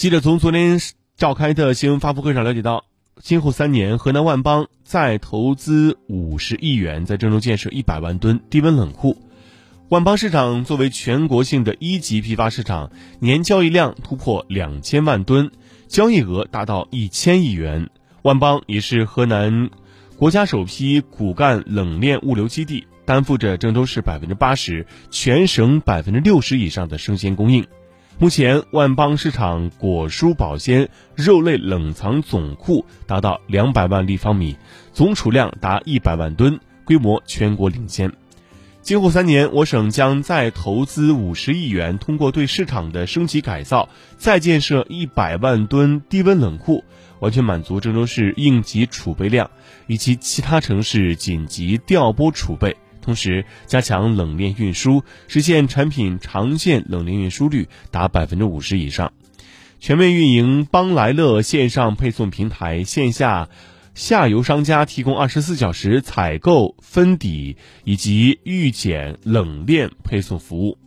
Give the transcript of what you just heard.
记者从昨天召开的新闻发布会上了解到，今后三年，河南万邦再投资五十亿元，在郑州建设一百万吨低温冷库。万邦市场作为全国性的一级批发市场，年交易量突破两千万吨，交易额达到一千亿元。万邦也是河南国家首批骨干冷链物流基地，担负着郑州市百分之八十、全省百分之六十以上的生鲜供应。目前，万邦市场果蔬保鲜肉类冷藏总库达到两百万立方米，总储量达一百万吨，规模全国领先。今后三年，我省将再投资五十亿元，通过对市场的升级改造，再建设一百万吨低温冷库，完全满足郑州市应急储备量以及其他城市紧急调拨储备。同时，加强冷链运输，实现产品长线冷链运输率达百分之五十以上，全面运营邦来乐线上配送平台，线下。下游商家提供二十四小时采购、分抵以及预检、冷链配送服务。